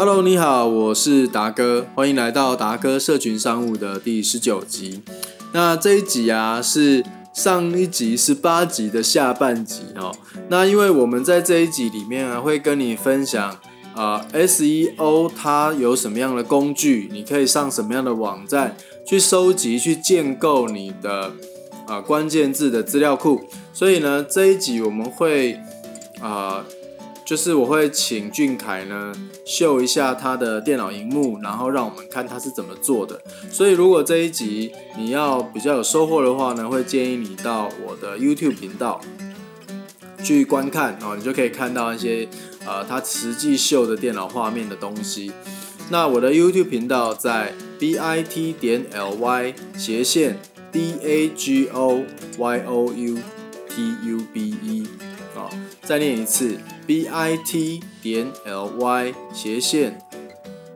Hello，你好，我是达哥，欢迎来到达哥社群商务的第十九集。那这一集啊，是上一集十八集的下半集哦。那因为我们在这一集里面啊，会跟你分享啊，SEO 它有什么样的工具，你可以上什么样的网站去收集、去建构你的啊关键字的资料库。所以呢，这一集我们会啊。就是我会请俊凯呢秀一下他的电脑荧幕，然后让我们看他是怎么做的。所以如果这一集你要比较有收获的话呢，会建议你到我的 YouTube 频道去观看哦，你就可以看到一些呃他实际秀的电脑画面的东西。那我的 YouTube 频道在 bit 点 ly 斜线 d a g o y o u t u b e 啊，再念一次。B i t 点 l y 斜线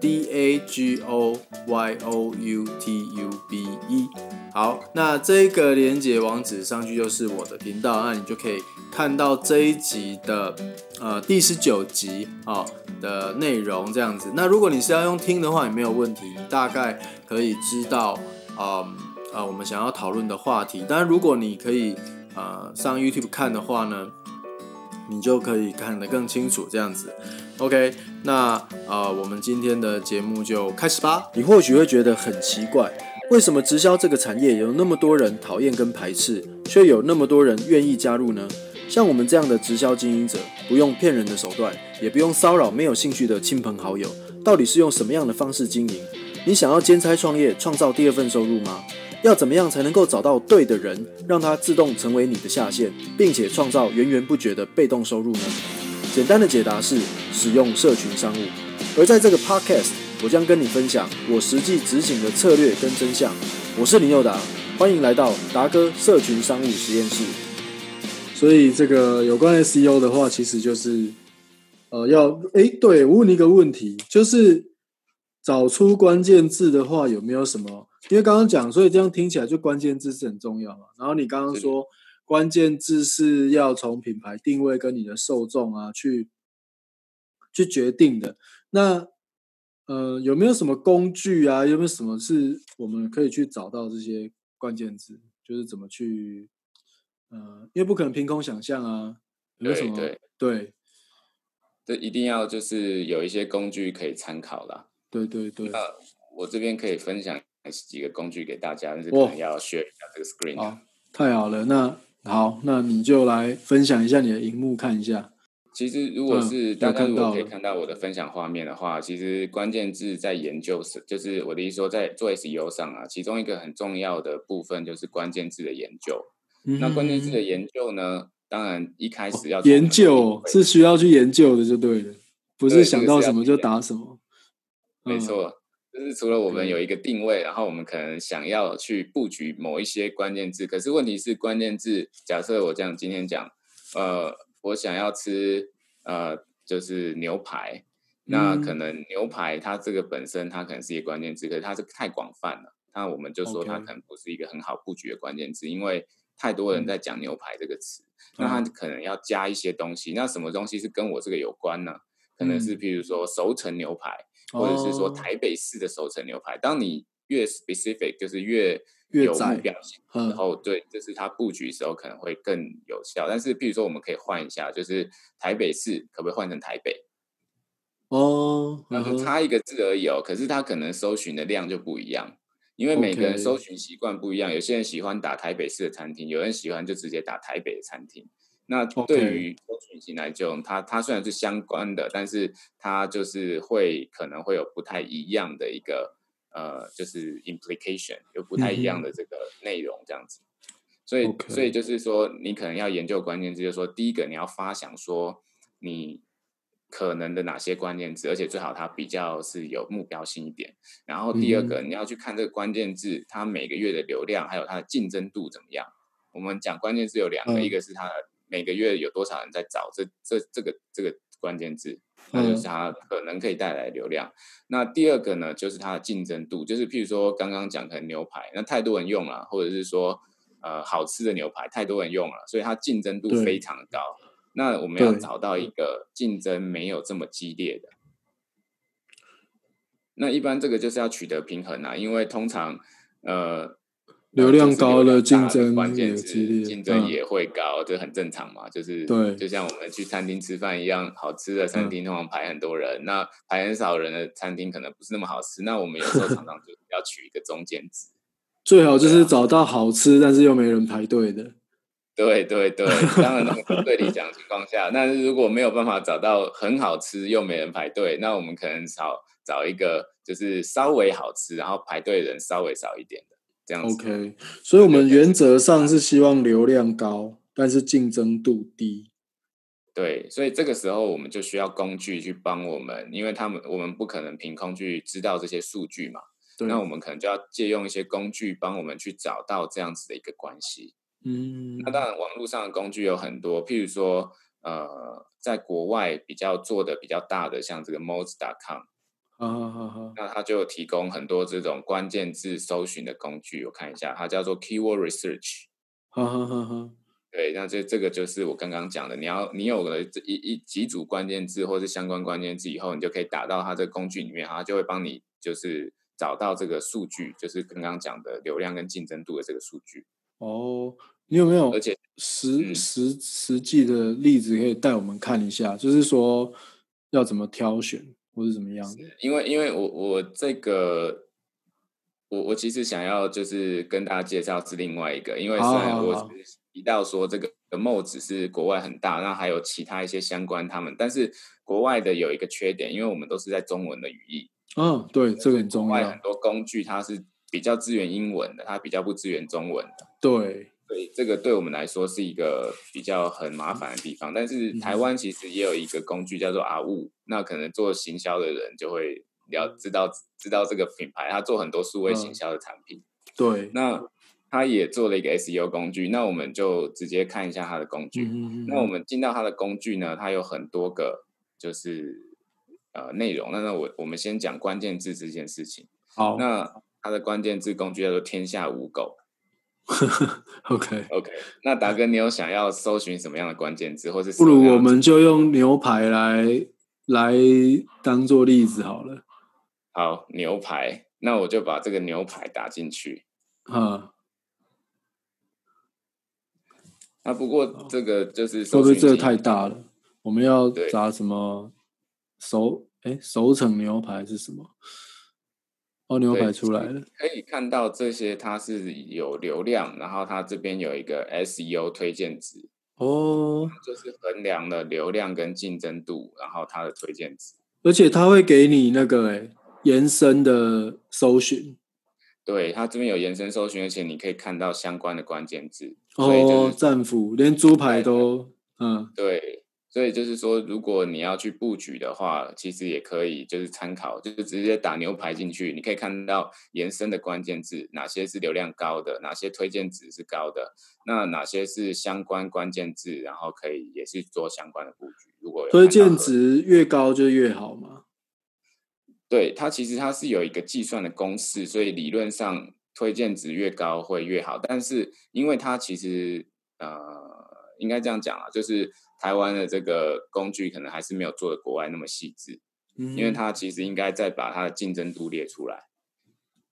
d a g o y o u t u b e 好，那这个连接网址上去就是我的频道，那你就可以看到这一集的呃第十九集啊的内容这样子。那如果你是要用听的话也没有问题，你大概可以知道啊啊我们想要讨论的话题。当然，如果你可以呃上 YouTube 看的话呢？你就可以看得更清楚，这样子，OK。那呃，我们今天的节目就开始吧。你或许会觉得很奇怪，为什么直销这个产业有那么多人讨厌跟排斥，却有那么多人愿意加入呢？像我们这样的直销经营者，不用骗人的手段，也不用骚扰没有兴趣的亲朋好友，到底是用什么样的方式经营？你想要兼差创业，创造第二份收入吗？要怎么样才能够找到对的人，让他自动成为你的下线，并且创造源源不绝的被动收入呢？简单的解答是使用社群商务。而在这个 podcast，我将跟你分享我实际执行的策略跟真相。我是林佑达，欢迎来到达哥社群商务实验室。所以这个有关 SEO 的话，其实就是呃要哎，对我问你一个问题，就是找出关键字的话，有没有什么？因为刚刚讲，所以这样听起来就关键字是很重要嘛。然后你刚刚说关键字是要从品牌定位跟你的受众啊去去决定的。那呃有没有什么工具啊？有没有什么是我们可以去找到这些关键字？就是怎么去呃，因为不可能凭空想象啊。有什么？对，这一定要就是有一些工具可以参考啦。对对对。那我这边可以分享。几个工具给大家，但是可能要 share 一下这个 screen。好，太好了，那好，那你就来分享一下你的荧幕看一下。其实如果是大家如果可以看到我的分享画面的话，其实关键字在研究是，就是我的意思说，在做 SEO 上啊，其中一个很重要的部分就是关键字的研究。那关键字的研究呢，当然一开始要研究是需要去研究的，就对了，不是想到什么就打什么。没错。就是除了我们有一个定位，然后我们可能想要去布局某一些关键字，可是问题是关键字，假设我这样今天讲，呃，我想要吃呃就是牛排，那可能牛排它这个本身它可能是一个关键字，可是它是太广泛了，那我们就说它可能不是一个很好布局的关键字，因为太多人在讲牛排这个词，那它可能要加一些东西，那什么东西是跟我这个有关呢？可能是譬如说熟成牛排。或者是说台北市的熟成牛排，当你越 specific，就是越有目标性，然后对，就是它布局时候可能会更有效。但是，譬如说，我们可以换一下，就是台北市可不可以换成台北？哦，那就差一个字而已哦。可是它可能搜寻的量就不一样，因为每个人搜寻习惯不一样。有些人喜欢打台北市的餐厅，有人喜欢就直接打台北的餐厅。那对于搜寻型来讲，它它虽然是相关的，但是它就是会可能会有不太一样的一个呃，就是 implication 有不太一样的这个内容这样子。所以所以就是说，你可能要研究关键字，就是说，第一个你要发想说你可能的哪些关键字，而且最好它比较是有目标性一点。然后第二个你要去看这个关键字，它每个月的流量还有它的竞争度怎么样。我们讲关键字有两个，一个是它的。每个月有多少人在找这这这个这个关键字，那就是它可能可以带来流量。那第二个呢，就是它的竞争度，就是譬如说刚刚讲可能牛排，那太多人用了，或者是说呃好吃的牛排太多人用了，所以它竞争度非常高。那我们要找到一个竞争没有这么激烈的。那一般这个就是要取得平衡啊，因为通常呃。流量高了，竞争关键激烈，竞争也会高，这很正常嘛。就是对，就像我们去餐厅吃饭一样，好吃的餐厅通常排很多人，那排很少人的餐厅可能不是那么好吃。那我们有时候常常 就要取一个中间值，最好就是找到好吃但是又没人排队的。对对对，当然对理想情况下，但是如果没有办法找到很好吃又没人排队，那我们可能找找一个就是稍微好吃，然后排队人稍微少一点的。这样 OK，所以我们原则上是希望流量高，但是竞争度低。对，所以这个时候我们就需要工具去帮我们，因为他们我们不可能凭空去知道这些数据嘛。那我们可能就要借用一些工具帮我们去找到这样子的一个关系。嗯，那当然网络上的工具有很多，譬如说呃，在国外比较做的比较大的，像这个 Moz.com。好好好，那它就提供很多这种关键字搜寻的工具，我看一下，它叫做 Keyword Research。好好好好，对，那这这个就是我刚刚讲的，你要你有了这一一几组关键字或是相关关键字以后，你就可以打到它这个工具里面，它就会帮你就是找到这个数据，就是刚刚讲的流量跟竞争度的这个数据。哦，你有没有而且实实实际的例子可以带我们看一下？就是说要怎么挑选？或是怎么样？因为因为我我这个我我其实想要就是跟大家介绍是另外一个，因为虽然我提到说这个 MO 只是国外很大，那还有其他一些相关他们，但是国外的有一个缺点，因为我们都是在中文的语义。嗯，对，这个很重要。很多工具它是比较支援英文的，它比较不支援中文的。对。对，这个对我们来说是一个比较很麻烦的地方。但是台湾其实也有一个工具叫做阿物，那可能做行销的人就会了知道知道这个品牌，他做很多数位行销的产品。对，那他也做了一个 SEO 工具，那我们就直接看一下他的工具。那我们进到他的工具呢，它有很多个就是呃内容。那那我我们先讲关键字这件事情。好，那它的关键字工具叫做天下无狗。OK OK，那达哥，你有想要搜寻什么样的关键字，或是不如我们就用牛排来来当做例子好了。好，牛排，那我就把这个牛排打进去。啊，啊，不过这个就是会不会这个太大了？我们要炸什么熟？哎，熟成牛排是什么？哦，牛排出来了，可以看到这些它是有流量，然后它这边有一个 SEO 推荐值。哦，就是衡量了流量跟竞争度，然后它的推荐值，而且它会给你那个哎延伸的搜寻，对，它这边有延伸搜寻，而且你可以看到相关的关键字。哦，战斧连猪排都嗯。对。所以就是说，如果你要去布局的话，其实也可以就是参考，就是直接打牛排进去，你可以看到延伸的关键字，哪些是流量高的，哪些推荐值是高的，那哪些是相关关键字，然后可以也是做相关的布局。如果推荐值越高就越好吗？对，它其实它是有一个计算的公式，所以理论上推荐值越高会越好，但是因为它其实呃，应该这样讲啊，就是。台湾的这个工具可能还是没有做的国外那么细致，因为它其实应该再把它的竞争度列出来。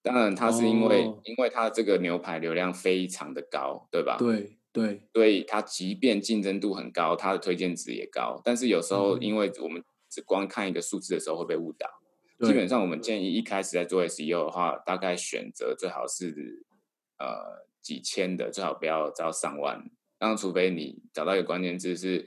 当然，它是因为因为它这个牛排流量非常的高，对吧？对对，所以它即便竞争度很高，它的推荐值也高。但是有时候，因为我们只光看一个数字的时候会被误导。基本上，我们建议一开始在做 SEO 的话，大概选择最好是呃几千的，最好不要招上万。那除非你找到一个关键字是，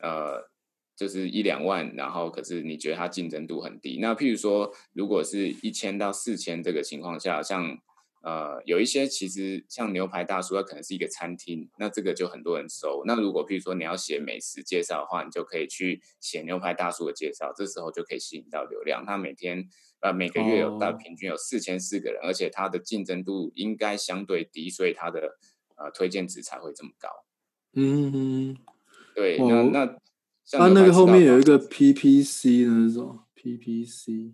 呃，就是一两万，然后可是你觉得它竞争度很低。那譬如说，如果是一千到四千这个情况下，像呃有一些其实像牛排大叔，它可能是一个餐厅，那这个就很多人搜。那如果譬如说你要写美食介绍的话，你就可以去写牛排大叔的介绍，这时候就可以吸引到流量。他每天呃每个月有大平均有四千四个人，而且它的竞争度应该相对低，所以它的呃推荐值才会这么高。嗯，对，那那它那个后面有一个 PPC 那种 PPC，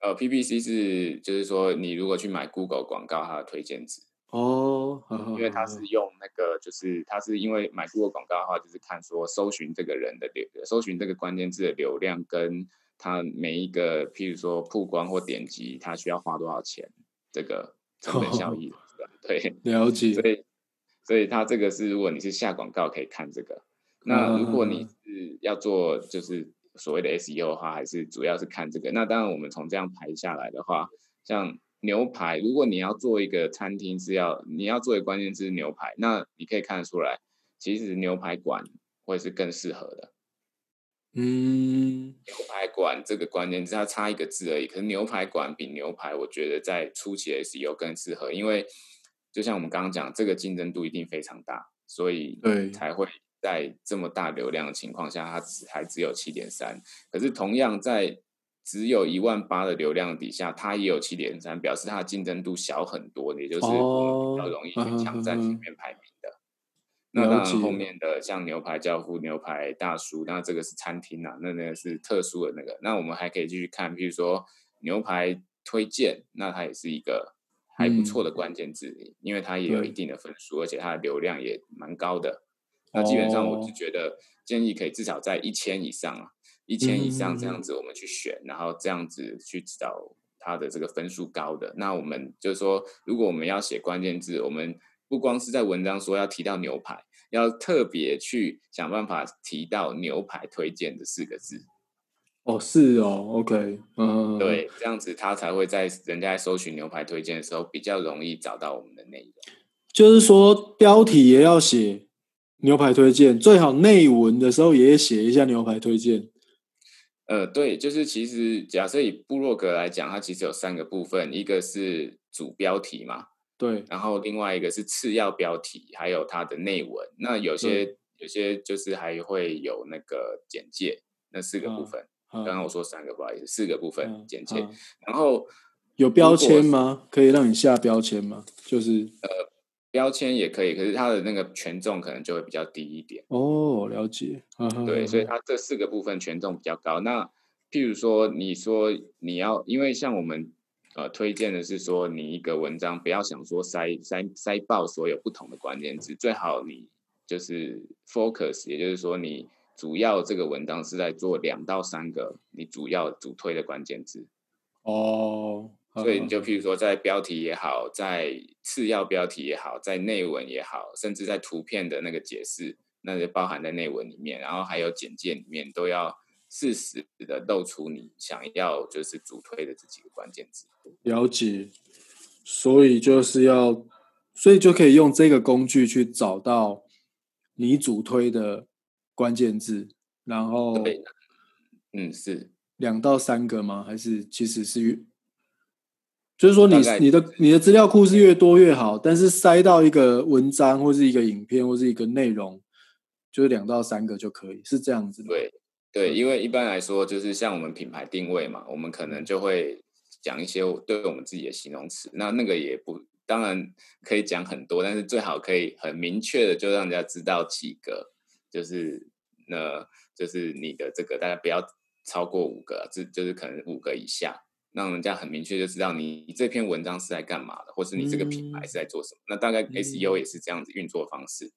呃，PPC 是就是说你如果去买 Google 广告，它的推荐值哦，因为它是。用那个就是它是因为买 Google 广告的话，就是看说搜寻这个人的流，搜寻这个关键字的流量跟它每一个，譬如说曝光或点击，它需要花多少钱，这个 成本效益，对，了解。所以，所以它这个是，如果你是下广告可以看这个。那如果你是要做就是所谓的 SEO 的话，还是主要是看这个。那当然，我们从这样排下来的话，像牛排，如果你要做一个餐厅是要你要做的关键字牛排，那你可以看得出来，其实牛排馆会是更适合的。嗯，牛排馆这个关键字它差一个字而已，可是牛排馆比牛排，我觉得在初期的 SEO 更适合，因为就像我们刚刚讲，这个竞争度一定非常大，所以对才会。在这么大流量的情况下，它只还只有七点三。可是同样在只有一万八的流量底下，它也有七点三，表示它的竞争度小很多，也就是我们比较容易去抢占前面排名的。那当然后面的像牛排教父、牛排大叔，那这个是餐厅啊，那那个是特殊的那个。那我们还可以继续看，比如说牛排推荐，那它也是一个还不错的关键字，因为它也有一定的分数，而且它的流量也蛮高的。那基本上，我是觉得建议可以至少在一千以上啊，一千以上这样子我们去选，然后这样子去找它的这个分数高的。那我们就是说，如果我们要写关键字，我们不光是在文章说要提到牛排，要特别去想办法提到牛排推荐的四个字。哦，是哦，OK，嗯，对，这样子他才会在人家搜寻牛排推荐的时候比较容易找到我们的内容。就是说，标题也要写。牛排推荐最好内文的时候也写一下牛排推荐。呃，对，就是其实假设以部落格来讲，它其实有三个部分，一个是主标题嘛，对，然后另外一个是次要标题，还有它的内文。那有些有些就是还会有那个简介，那四个部分。刚刚我说三个，不好意思，四个部分简介。然后有标签吗？可以让你下标签吗？就是呃。标签也可以，可是它的那个权重可能就会比较低一点。哦，了解。对，所以它这四个部分权重比较高。那譬如说，你说你要，因为像我们呃推荐的是说，你一个文章不要想说塞塞塞爆所有不同的关键字，最好你就是 focus，也就是说你主要这个文章是在做两到三个你主要主推的关键字。哦。所以你就譬如说，在标题也好，在次要标题也好，在内文也好，甚至在图片的那个解释，那就包含在内文里面，然后还有简介里面，都要适时的露出你想要就是主推的这几个关键字。了解，所以就是要，所以就可以用这个工具去找到你主推的关键字，然后，嗯，是两到三个吗？还是其实是越？就是说，你你的你的资料库是越多越好，但是塞到一个文章或是一个影片或是一个内容，就是两到三个就可以，是这样子。对对，因为一般来说，就是像我们品牌定位嘛，我们可能就会讲一些对我们自己的形容词。那那个也不，当然可以讲很多，但是最好可以很明确的就让人家知道几个，就是那就是你的这个大家不要超过五个，这就是可能五个以下。让人家很明确就知道你这篇文章是在干嘛的，或是你这个品牌是在做什么。那大概 SEO 也是这样子运作方式。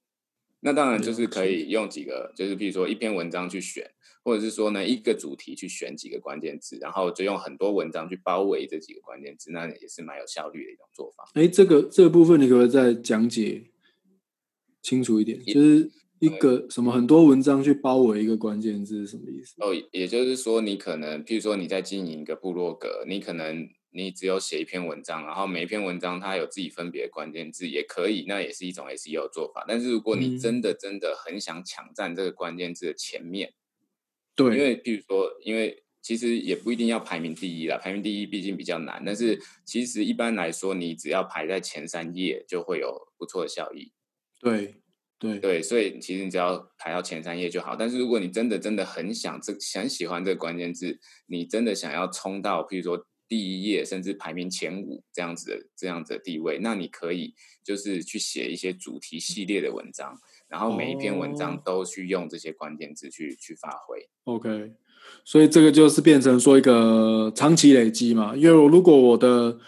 那当然就是可以用几个，就是比如说一篇文章去选，或者是说呢一个主题去选几个关键字，然后就用很多文章去包围这几个关键字，那也是蛮有效率的一种做法。哎，这个这个部分你可不可以再讲解清楚一点？就是。一个什么很多文章去包围一个关键字是什么意思？哦，也就是说，你可能，譬如说你在经营一个部落格，你可能你只有写一篇文章，然后每一篇文章它有自己分别的关键字，也可以，那也是一种 SEO 做法。但是如果你真的真的很想抢占这个关键字的前面，对，因为譬如说，因为其实也不一定要排名第一啦，排名第一毕竟比较难。但是其实一般来说，你只要排在前三页，就会有不错的效益。对。对对，所以其实你只要排到前三页就好。但是如果你真的真的很想这很喜欢这个关键字，你真的想要冲到，譬如说第一页，甚至排名前五这样子的这样子的地位，那你可以就是去写一些主题系列的文章，然后每一篇文章都去用这些关键字去去发挥。OK，所以这个就是变成说一个长期累积嘛，因为如果我的。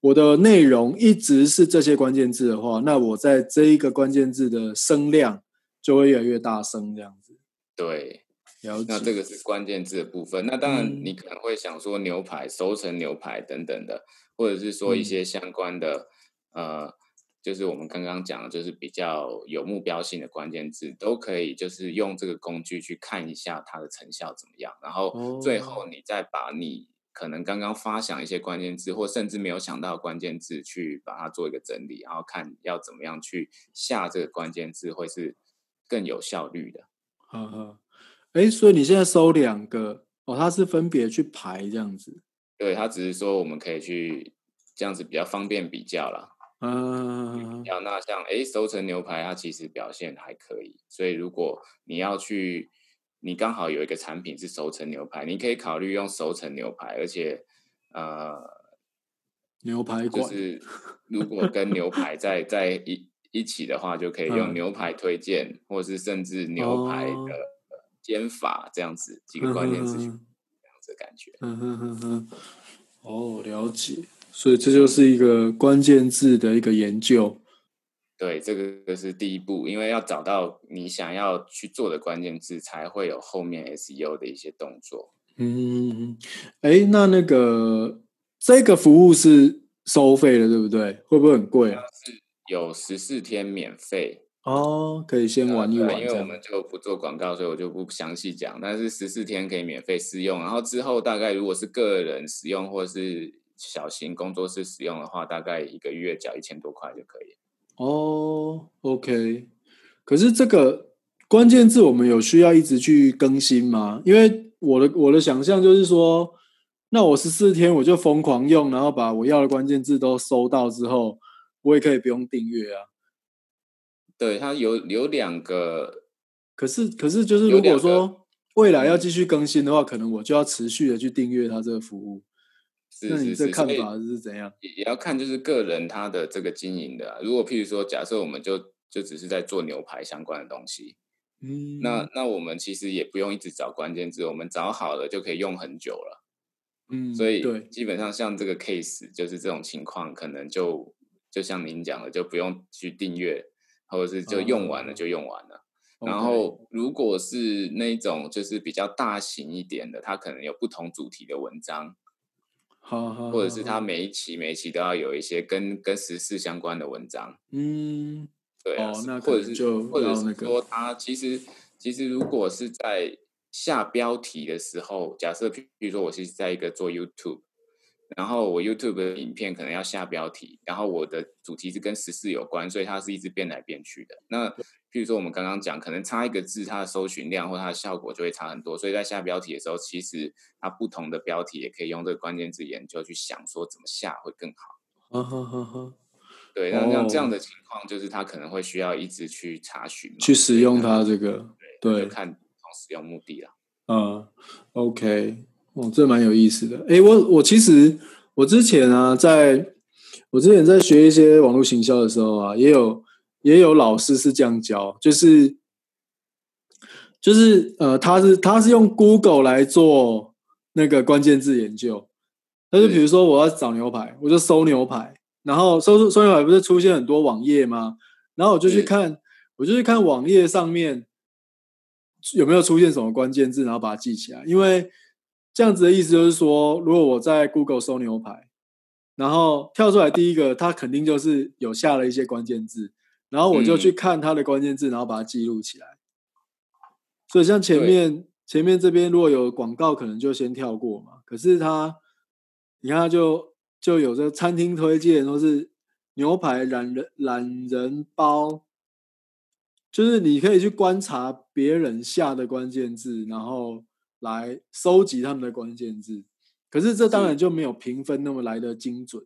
我的内容一直是这些关键字的话，那我在这一个关键字的声量就会越来越大声，这样子。对了解。那这个是关键字的部分。那当然，你可能会想说牛排、熟成牛排等等的，或者是说一些相关的，呃，就是我们刚刚讲的，就是比较有目标性的关键字，都可以就是用这个工具去看一下它的成效怎么样。然后最后你再把你可能刚刚发想一些关键字，或甚至没有想到关键字，去把它做一个整理，然后看要怎么样去下这个关键字，会是更有效率的。呵呵。哎，所以你现在收两个哦，它是分别去排这样子。对，它只是说我们可以去这样子比较方便比较啦。嗯，要那像哎熟成牛排，它其实表现还可以。所以如果你要去，你刚好有一个产品是熟成牛排，你可以考虑用熟成牛排，而且呃，牛排就是 如果跟牛排在在一一起的话，就可以用牛排推荐，或是甚至牛排的。煎法这样子几个关键词，这样子感觉。嗯哼哼哼。哦，了解。所以这就是一个关键字的一个研究。对，这个是第一步，因为要找到你想要去做的关键字，才会有后面 SEO 的一些动作。嗯，哎，那那个这个服务是收费的，对不对？会不会很贵啊？是有十四天免费。哦，可以先玩一玩，因为我们就不做广告，所以我就不详细讲。但是十四天可以免费试用，然后之后大概如果是个人使用或是小型工作室使用的话，大概一个月缴一千多块就可以。哦，OK。可是这个关键字我们有需要一直去更新吗？因为我的我的想象就是说，那我十四天我就疯狂用，然后把我要的关键字都收到之后，我也可以不用订阅啊。对，它有有两个，可是可是就是如果说未来要继续更新的话，可能我就要持续的去订阅它这个服务。那你这看法是怎样？也要看就是个人他的这个经营的。如果譬如说，假设我们就就只是在做牛排相关的东西，嗯，那那我们其实也不用一直找关键字，我们找好了就可以用很久了。嗯，所以对，基本上像这个 case 就是这种情况，可能就就像您讲的，就不用去订阅。或者是就用完了就用完了，然后如果是那种就是比较大型一点的，它可能有不同主题的文章，好，或者是他每一期每一期都要有一些跟跟时事相关的文章，嗯，对啊，或者是就或者是说他其实其实如果是在下标题的时候，假设比如说我是在一个做 YouTube。然后我 YouTube 的影片可能要下标题，然后我的主题是跟时事有关，所以它是一直变来变去的。那譬如说我们刚刚讲，可能差一个字，它的搜寻量或它的效果就会差很多。所以在下标题的时候，其实它不同的标题也可以用这个关键字研究去想说怎么下会更好。呵呵呵呵，对，那像这样的情况，就是它可能会需要一直去查询，去使用它这个，对，看使用目的了。嗯，OK。哦，这蛮有意思的。哎，我我其实我之前啊，在我之前在学一些网络行销的时候啊，也有也有老师是这样教，就是就是呃，他是他是用 Google 来做那个关键字研究。他就比如说我要找牛排，我就搜牛排，然后搜搜牛排不是出现很多网页吗？然后我就去看，我就去看网页上面有没有出现什么关键字，然后把它记起来，因为。这样子的意思就是说，如果我在 Google 搜牛排，然后跳出来第一个，它肯定就是有下了一些关键字，然后我就去看它的关键字，然后把它记录起来。所以像前面前面这边如果有广告，可能就先跳过嘛。可是它，你看它就就有这餐厅推荐，都是牛排懒人懒人包，就是你可以去观察别人下的关键字，然后。来收集他们的关键字，可是这当然就没有评分那么来的精准。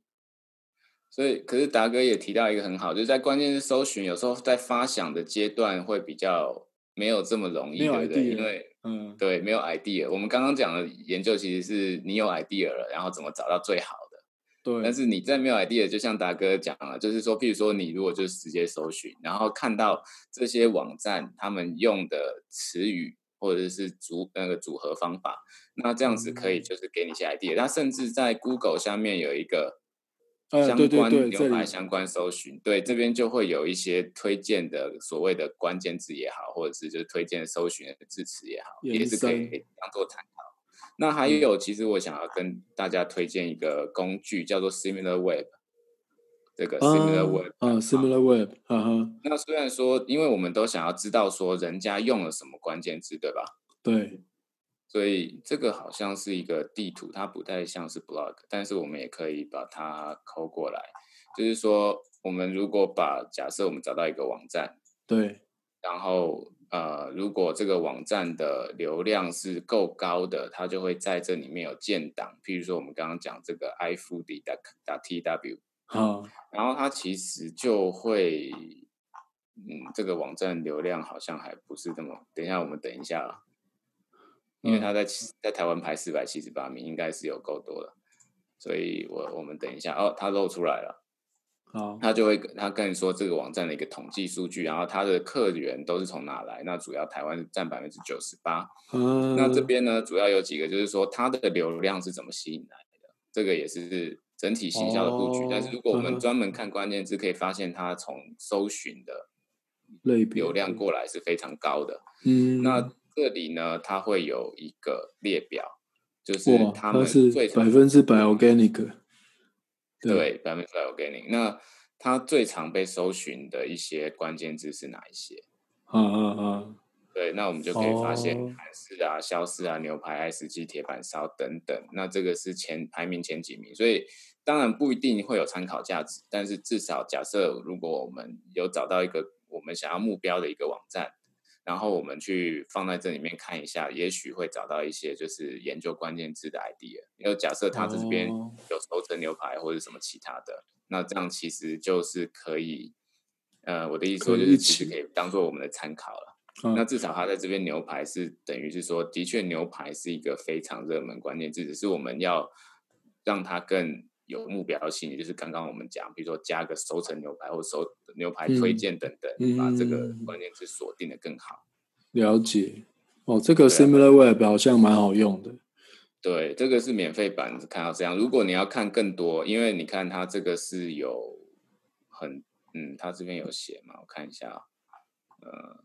所以，可是达哥也提到一个很好，就是在关键字搜寻，有时候在发想的阶段会比较没有这么容易，对不对？因为，嗯，对，没有 idea。我们刚刚讲的研究其实是你有 idea 了，然后怎么找到最好的。对。但是你在没有 idea，就像达哥讲了，就是说，譬如说你如果就是直接搜寻，然后看到这些网站他们用的词语。或者是组那个组合方法，那这样子可以就是给你一些 idea。那甚至在 Google 下面有一个相关牛排相关搜寻，对这边就会有一些推荐的所谓的关键字也好，或者是就是推荐搜寻的字词也好，也是可以当做参考。那还有，其实我想要跟大家推荐一个工具，叫做 Similar Web。这个 Similar Web，啊，Similar Web，哈哈。那虽然说，因为我们都想要知道说人家用了什么关键字，对吧？对。所以这个好像是一个地图，它不太像是 blog，但是我们也可以把它抠过来。就是说，我们如果把假设我们找到一个网站，对，然后呃，如果这个网站的流量是够高的，它就会在这里面有建档。譬如说，我们刚刚讲这个 iFoodie 的 tw，好，然后它其实就会，嗯，这个网站流量好像还不是这么。等一下，我们等一下。因为它在在台湾排四百七十八名，应该是有够多了，所以我我们等一下哦，它露出来了，哦，他就会他跟你说这个网站的一个统计数据，然后他的客源都是从哪来？那主要台湾占百分之九十八，嗯，那这边呢，主要有几个，就是说它的流量是怎么吸引来的？这个也是整体行销的布局。但是如果我们专门看关键字，可以发现它从搜寻的流量过来是非常高的，嗯，那。这里呢，它会有一个列表，就是他们最百分之百 organic，对，百分之百 organic。那它最常被搜寻的一些关键字是哪一些？嗯嗯嗯，对，那我们就可以发现韩式啊、肖式啊、牛排、爱斯基、铁板烧等等。那这个是前排名前几名，所以当然不一定会有参考价值，但是至少假设如果我们有找到一个我们想要目标的一个网站。然后我们去放在这里面看一下，也许会找到一些就是研究关键字的 idea。因为假设他这边有熟成牛排或者什么其他的，那这样其实就是可以，呃，我的意思说就是其实可以当做我们的参考了。那至少他在这边牛排是等于是说，的确牛排是一个非常热门关键字，只是我们要让它更有目标性，也就是刚刚我们讲，比如说加个熟成牛排或熟牛排推荐等等，把这个关键词锁定的更好。了解哦，这个 Similar Web 好像蛮好用的。对，这个是免费版，看到这样。如果你要看更多，因为你看它这个是有很嗯，它这边有写嘛，我看一下，呃，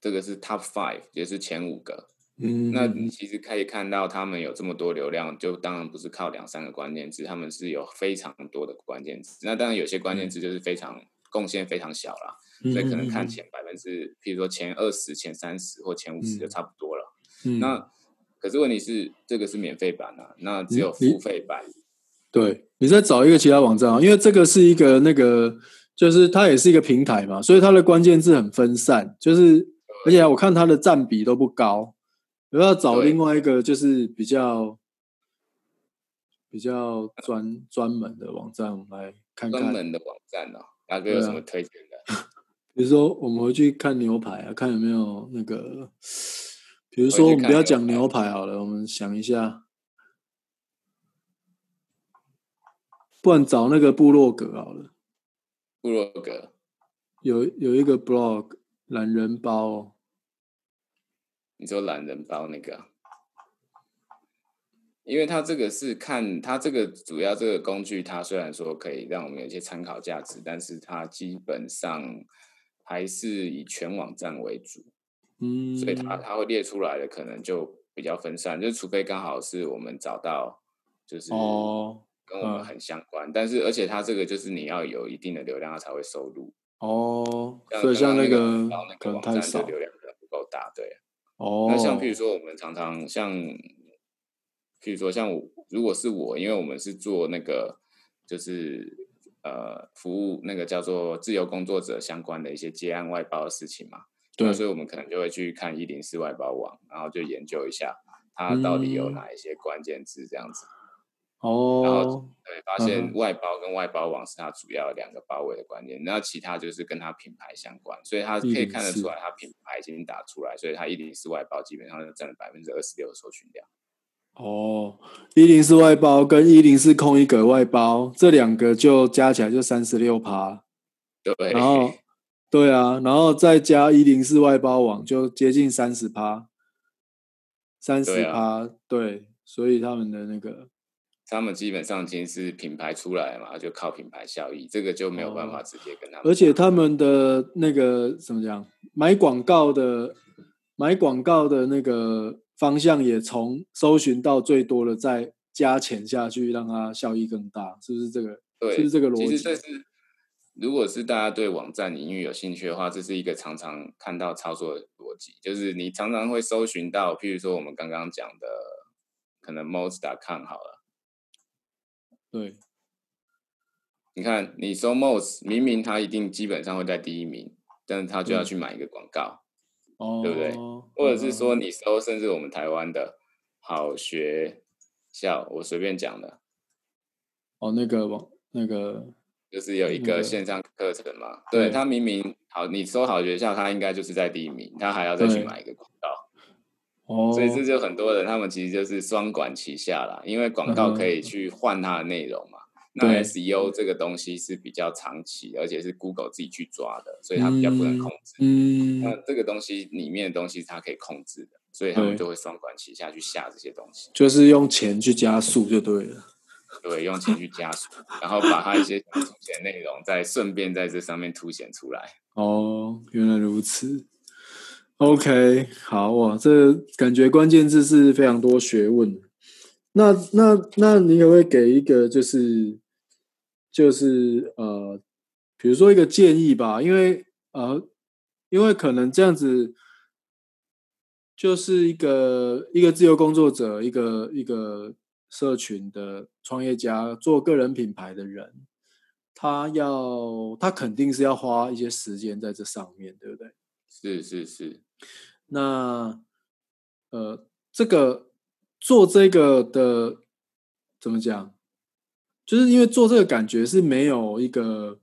这个是 Top Five，也是前五个。嗯，那你其实可以看到，他们有这么多流量，就当然不是靠两三个关键字，他们是有非常多的关键字。那当然有些关键字就是非常贡献非常小了，所以可能看前百分之，譬如说前二十、前三十或前五十就差不多了。嗯那可是问题是，这个是免费版啊，那只有付费版。对，你再找一个其他网站啊，因为这个是一个那个，就是它也是一个平台嘛，所以它的关键字很分散，就是而且我看它的占比都不高。我要找另外一个，就是比较比较专专门的网站来看看。专门的网站呢？大哥有什么推荐的？比如说，我们回去看牛排啊，看有没有那个。比如说，我们不要讲牛排好了，我们想一下，不然找那个部落格好了。部落格有有一个 blog 懒人包。你说懒人包那个，因为它这个是看它这个主要这个工具，它虽然说可以让我们有一些参考价值，但是它基本上还是以全网站为主，嗯，所以它它会列出来的可能就比较分散，就除非刚好是我们找到就是哦跟我们很相关，但是而且它这个就是你要有一定的流量，它才会收录哦，所以像那个可能太少，流量可能不够大，对。哦，那像譬如说，我们常常像，譬如说像我，如果是我，因为我们是做那个，就是呃，服务那个叫做自由工作者相关的一些接案外包的事情嘛，对，所以我们可能就会去看一零四外包网，然后就研究一下它到底有哪一些关键字这样子。哦，然后对，发现外包跟外包网是它主要两个包围的关键，那其他就是跟它品牌相关，所以它可以看得出来，它品牌已经打出来，所以它一零四外包基本上就占了百分之二十六的搜寻量。哦，一零四外包跟一零四空一格外包这两个就加起来就三十六趴，对，然后对啊，然后再加一零四外包网就接近三十趴，三十趴，对，所以他们的那个。他们基本上已经是品牌出来嘛，就靠品牌效益，这个就没有办法直接跟他们。而且他们的那个怎么讲，买广告的买广告的那个方向也从搜寻到最多的再加钱下去，让它效益更大，是不是这个？对，是这个逻辑。其实这是，如果是大家对网站领域有兴趣的话，这是一个常常看到操作的逻辑，就是你常常会搜寻到，譬如说我们刚刚讲的，可能 most.com 好了。对，你看，你搜 most，明明他一定基本上会在第一名，但是他就要去买一个广告，哦，对不对？或者是说你搜，甚至我们台湾的好学校，我随便讲的，哦，那个网那个就是有一个线上课程嘛，对他明明好，你搜好学校，他应该就是在第一名，他还要再去买一个广告，哦，所以这就很多人他们其实就是双管齐下啦，因为广告可以去换它的内容嘛。那 SEO 这个东西是比较长期，而且是 Google 自己去抓的，所以它比较不能控制。嗯，那这个东西里面的东西它可以控制的，所以他们就会双管齐下去下这些东西，就是用钱去加速就对了。对，用钱去加速，然后把它一些凸显内容再顺便在这上面凸显出来。哦，原来如此。OK，好哇，这感觉关键字是非常多学问。那那那你可不可以给一个就是就是呃，比如说一个建议吧？因为呃，因为可能这样子就是一个一个自由工作者，一个一个社群的创业家，做个人品牌的人，他要他肯定是要花一些时间在这上面，对不对？是是是。那呃，这个。做这个的怎么讲？就是因为做这个感觉是没有一个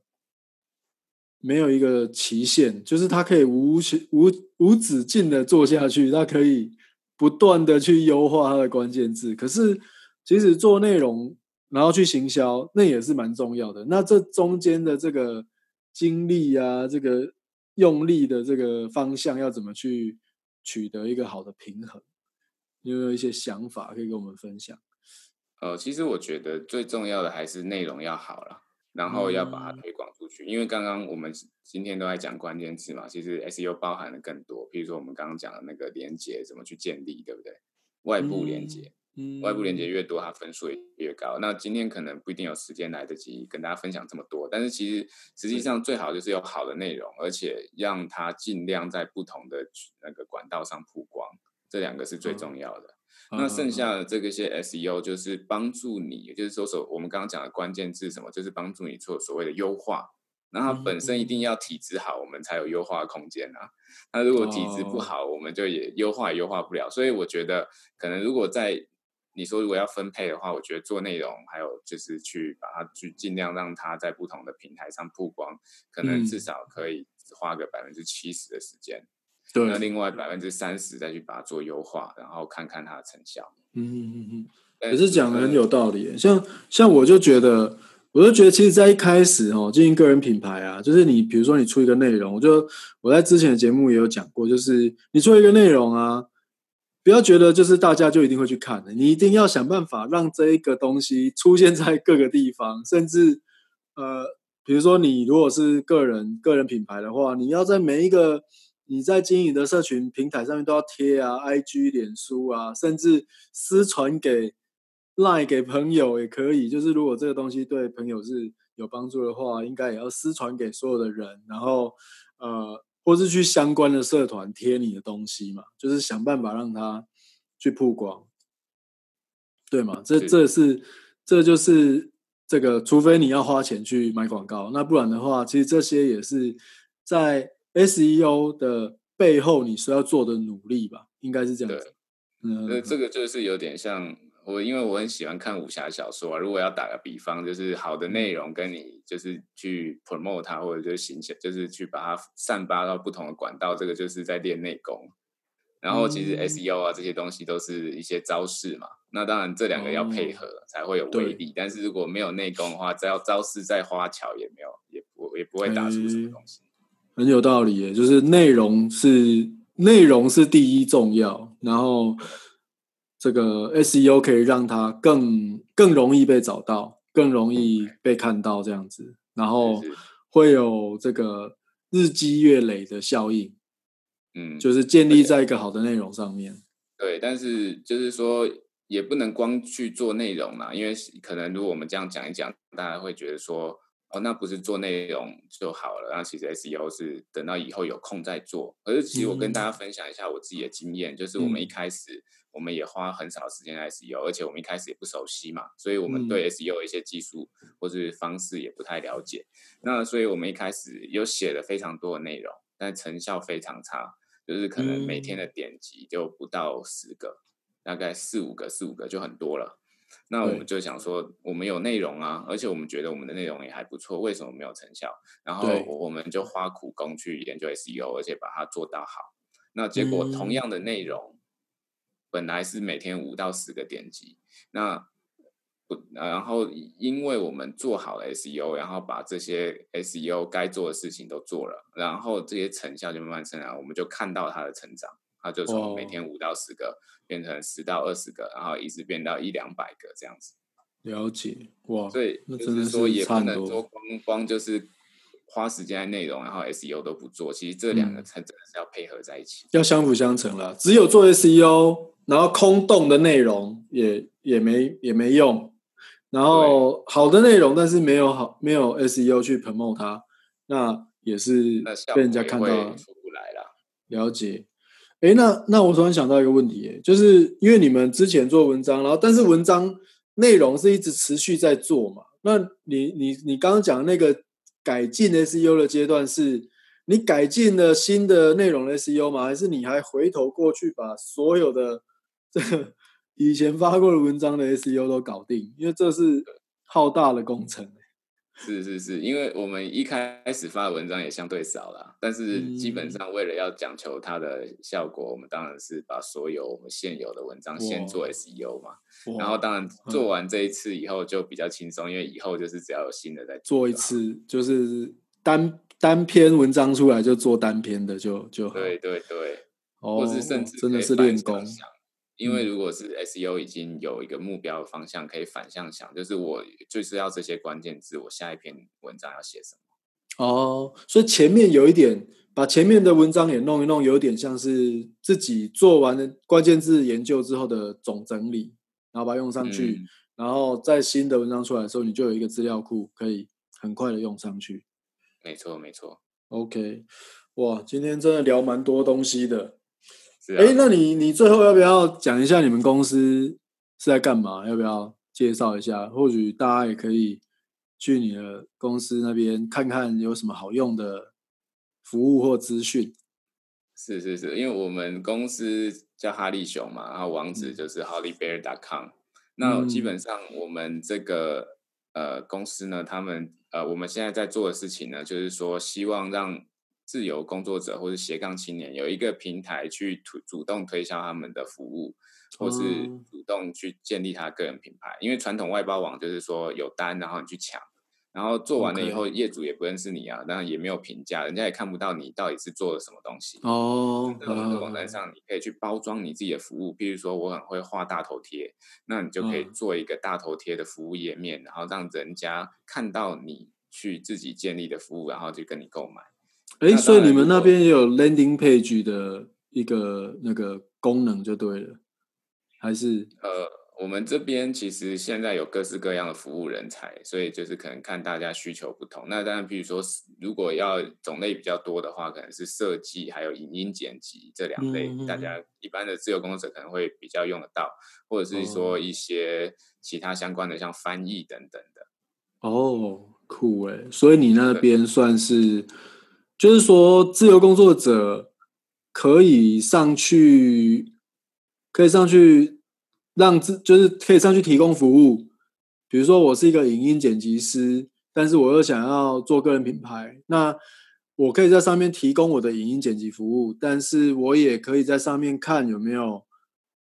没有一个期限，就是它可以无无无止境的做下去，它可以不断的去优化它的关键字。可是，即使做内容，然后去行销，那也是蛮重要的。那这中间的这个精力啊，这个用力的这个方向，要怎么去取得一个好的平衡？有没有一些想法可以跟我们分享？呃，其实我觉得最重要的还是内容要好了，然后要把它推广出去。因为刚刚我们今天都在讲关键词嘛，其实 SEO 包含的更多。比如说我们刚刚讲的那个连接怎么去建立，对不对？外部连接，嗯，外部连接越多，它分数也越高。那今天可能不一定有时间来得及跟大家分享这么多，但是其实实际上最好就是有好的内容，而且让它尽量在不同的那个管道上曝光。这两个是最重要的。那剩下的这个些 SEO 就是帮助你，就是说所我们刚刚讲的关键字什么，就是帮助你做所谓的优化。那它本身一定要体质好，我们才有优化空间啊。那如果体质不好，我们就也优化也优化不了。所以我觉得，可能如果在你说如果要分配的话，我觉得做内容还有就是去把它去尽量让它在不同的平台上曝光，可能至少可以花个百分之七十的时间。对那另外百分之三十再去把它做优化，然后看看它的成效。嗯嗯嗯嗯，可是讲的很有道理。像像我就觉得，我就觉得，其实，在一开始哦，经营个人品牌啊，就是你比如说你出一个内容，我就我在之前的节目也有讲过，就是你做一个内容啊，不要觉得就是大家就一定会去看的，你一定要想办法让这一个东西出现在各个地方，甚至呃，比如说你如果是个人个人品牌的话，你要在每一个。你在经营的社群平台上面都要贴啊，IG、脸书啊，甚至私传给 Line 给朋友也可以。就是如果这个东西对朋友是有帮助的话，应该也要私传给所有的人，然后呃，或是去相关的社团贴你的东西嘛，就是想办法让他去曝光，对吗？这这是这就是这个，除非你要花钱去买广告，那不然的话，其实这些也是在。SEO 的背后，你是要做的努力吧？应该是这样子。嗯，这个就是有点像我，因为我很喜欢看武侠小说啊。如果要打个比方，就是好的内容跟你就是去 promote 它，或者就是形象，就是去把它散发到不同的管道，这个就是在练内功。然后其实 SEO 啊这些东西都是一些招式嘛。那当然这两个要配合才会有威力。但是如果没有内功的话，只要招式再花巧，也没有也不也不会打出什么东西。很有道理耶，就是内容是内容是第一重要，然后这个 SEO 可以让它更更容易被找到，更容易被看到这样子，然后会有这个日积月累的效应，嗯，就是建立在一个好的内容上面。对，但是就是说也不能光去做内容啦，因为可能如果我们这样讲一讲，大家会觉得说。哦，那不是做内容就好了。那其实 SEO 是等到以后有空再做。可是其实我跟大家分享一下我自己的经验，就是我们一开始我们也花很少时间 SEO，而且我们一开始也不熟悉嘛，所以我们对 SEO 一些技术或是方式也不太了解。那所以我们一开始有写了非常多的内容，但成效非常差，就是可能每天的点击就不到十个，大概四五个、四五个就很多了。那我们就想说，我们有内容啊，而且我们觉得我们的内容也还不错，为什么没有成效？然后我们就花苦功去研究 SEO，而且把它做到好。那结果同样的内容，本来是每天五到十个点击，那不，然后因为我们做好了 SEO，然后把这些 SEO 该做的事情都做了，然后这些成效就慢慢增长，我们就看到它的成长。它就从每天五到十个变成十到二十个，然后一直变到一两百个这样子。了解哇，所以就是说也不能说光光就是花时间在内容，然后 SEO 都不做。其实这两个才真的是要配合在一起，要相辅相成了。只有做 SEO，然后空洞的内容也也没也没用。然后好的内容，但是没有好没有 SEO 去 promote 它，那也是被人家看到出不来了。了解。哎，那那我突然想到一个问题，就是因为你们之前做文章，然后但是文章内容是一直持续在做嘛？那你你你刚刚讲那个改进 SEO 的阶段，是你改进了新的内容 SEO 吗？还是你还回头过去把所有的这个以前发过的文章的 SEO 都搞定？因为这是浩大的工程。是是是，因为我们一开始发的文章也相对少了，但是基本上为了要讲求它的效果，我们当然是把所有我们现有的文章先做 SEO 嘛。然后当然做完这一次以后就比较轻松，因为以后就是只要有新的再做一次，就是单单篇文章出来就做单篇的就就对对对，或是甚至真的是练功。因为如果是 SEO 已经有一个目标方向，可以反向想，就是我就是要这些关键字，我下一篇文章要写什么？哦，所以前面有一点把前面的文章也弄一弄，有点像是自己做完了关键字研究之后的总整理，然后把它用上去，然后在新的文章出来的时候，你就有一个资料库可以很快的用上去。没错，没错。OK，哇，今天真的聊蛮多东西的。哎，那你你最后要不要讲一下你们公司是在干嘛？要不要介绍一下？或许大家也可以去你的公司那边看看有什么好用的服务或资讯。是是是，因为我们公司叫哈利熊嘛，然后网址就是 hollybear.com。那基本上我们这个呃公司呢，他们呃我们现在在做的事情呢，就是说希望让。自由工作者或者斜杠青年有一个平台去主主动推销他们的服务，或是主动去建立他个人品牌。因为传统外包网就是说有单，然后你去抢，然后做完了以后业主也不认识你啊，然后也没有评价，人家也看不到你到底是做了什么东西。哦，在我们的网站上，你可以去包装你自己的服务，比如说我很会画大头贴，那你就可以做一个大头贴的服务页面，然后让人家看到你去自己建立的服务，然后就跟你购买。哎，所以你们那边也有 landing page 的一个那个功能就对了，还是？呃，我们这边其实现在有各式各样的服务人才，所以就是可能看大家需求不同。那当然，比如说如果要种类比较多的话，可能是设计还有影音剪辑这两类，大家一般的自由工作者可能会比较用得到，或者是说一些其他相关的像翻译等等的。哦，酷哎！所以你那边算是。就是说，自由工作者可以上去，可以上去让自，就是可以上去提供服务。比如说，我是一个影音剪辑师，但是我又想要做个人品牌，那我可以在上面提供我的影音剪辑服务，但是我也可以在上面看有没有，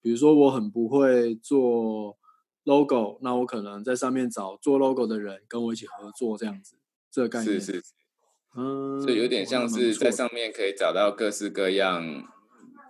比如说我很不会做 logo，那我可能在上面找做 logo 的人跟我一起合作，这样子，这个概念是是。嗯，所以有点像是在上面可以找到各式各样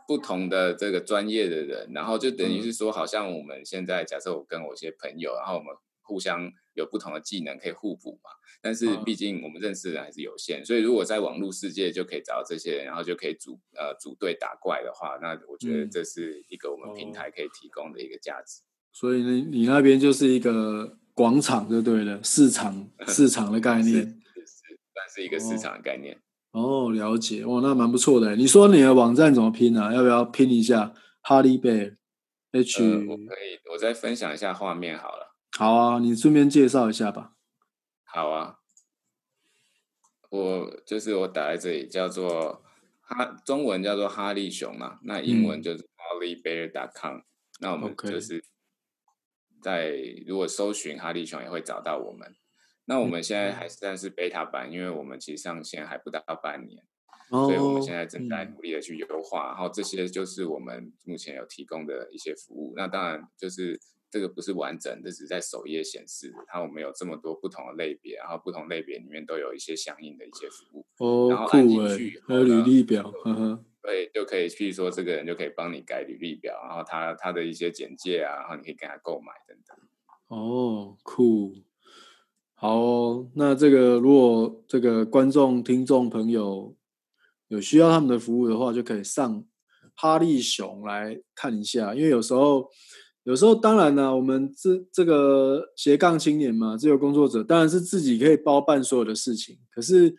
不同的这个专业的人，然后就等于是说，好像我们现在假设我跟我一些朋友，然后我们互相有不同的技能可以互补嘛。但是毕竟我们认识的人还是有限，所以如果在网络世界就可以找到这些人，然后就可以组呃组队打怪的话，那我觉得这是一个我们平台可以提供的一个价值。所以呢，你那边就是一个广场，就对了，市场市场的概 念，是算是一个市场的概念。哦，了解，哇，那蛮不错的。你说你的网站怎么拼啊？要不要拼一下？Hardy Bear，H，我可以，我再分享一下画面好了。好啊，你顺便介绍一下吧。好啊，我就是我打在这里，叫做哈，中文叫做哈利熊嘛，那英文就是 HarleyBear.com。那我们就是在如果搜寻哈利熊，也会找到我们。那我们现在还算是 beta 版，因为我们其实上线还不到半年，所以我们现在正在努力的去优化。然后这些就是我们目前有提供的一些服务。那当然就是这个不是完整这，只是在首页显示的。它我们有这么多不同的类别，然后不同类别里面都有一些相应的一些服务。哦，然后按进去，还有履历表，呵呵。对，就可以，譬如说这个人就可以帮你改履历表，然后他他的一些简介啊，然后你可以跟他购买等等。哦，酷。好，那这个如果这个观众、听众朋友有需要他们的服务的话，就可以上哈利熊来看一下。因为有时候，有时候当然呢，我们这这个斜杠青年嘛，自由工作者，当然是自己可以包办所有的事情。可是，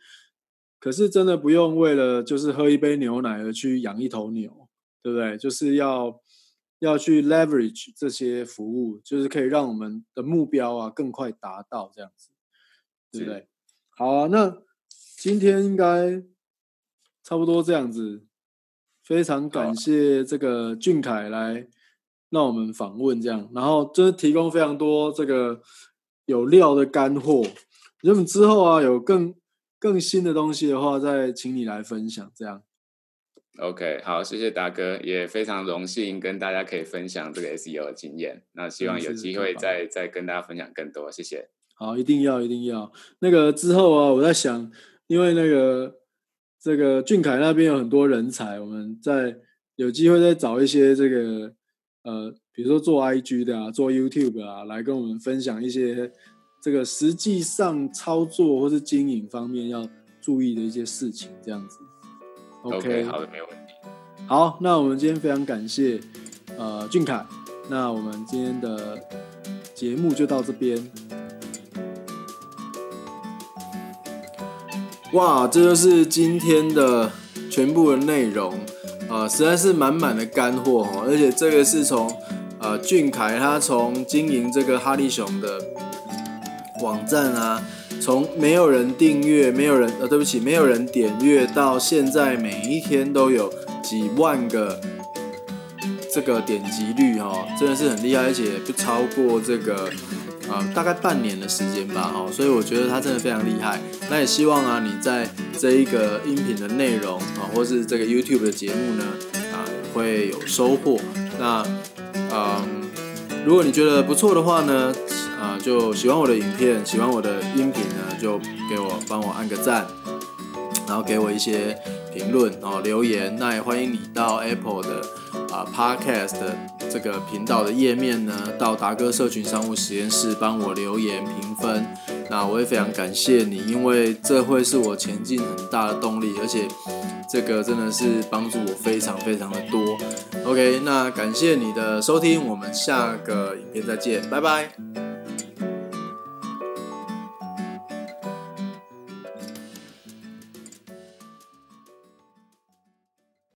可是真的不用为了就是喝一杯牛奶而去养一头牛，对不对？就是要要去 leverage 这些服务，就是可以让我们的目标啊更快达到这样子。对不对？好啊，那今天应该差不多这样子。非常感谢这个俊凯来让我们访问，这样，然后就是提供非常多这个有料的干货。如果之后啊有更更新的东西的话，再请你来分享。这样，OK，好，谢谢达哥，也非常荣幸跟大家可以分享这个 SEO 的经验。那希望有机会再再跟大家分享更多，谢谢。好，一定要，一定要。那个之后啊，我在想，因为那个这个俊凯那边有很多人才，我们在有机会再找一些这个呃，比如说做 IG 的啊，做 YouTube 啊，来跟我们分享一些这个实际上操作或是经营方面要注意的一些事情，这样子。OK，好的，没有问题。好，那我们今天非常感谢呃俊凯，那我们今天的节目就到这边。哇，这就是今天的全部的内容啊，实在是满满的干货哦！而且这个是从呃俊凯他从经营这个哈利熊的网站啊，从没有人订阅、没有人呃对不起，没有人点阅，到现在每一天都有几万个这个点击率哦，真的是很厉害，而且不超过这个。啊，大概半年的时间吧，哦，所以我觉得他真的非常厉害。那也希望啊，你在这一个音频的内容啊，或是这个 YouTube 的节目呢，啊，会有收获。那，嗯，如果你觉得不错的话呢，啊，就喜欢我的影片，喜欢我的音频呢，就给我帮我按个赞，然后给我一些评论哦，留言。那也欢迎你到 Apple 的啊 Podcast。这个频道的页面呢，到达哥社群商务实验室帮我留言评分，那我也非常感谢你，因为这会是我前进很大的动力，而且这个真的是帮助我非常非常的多。OK，那感谢你的收听，我们下个影片再见，拜拜。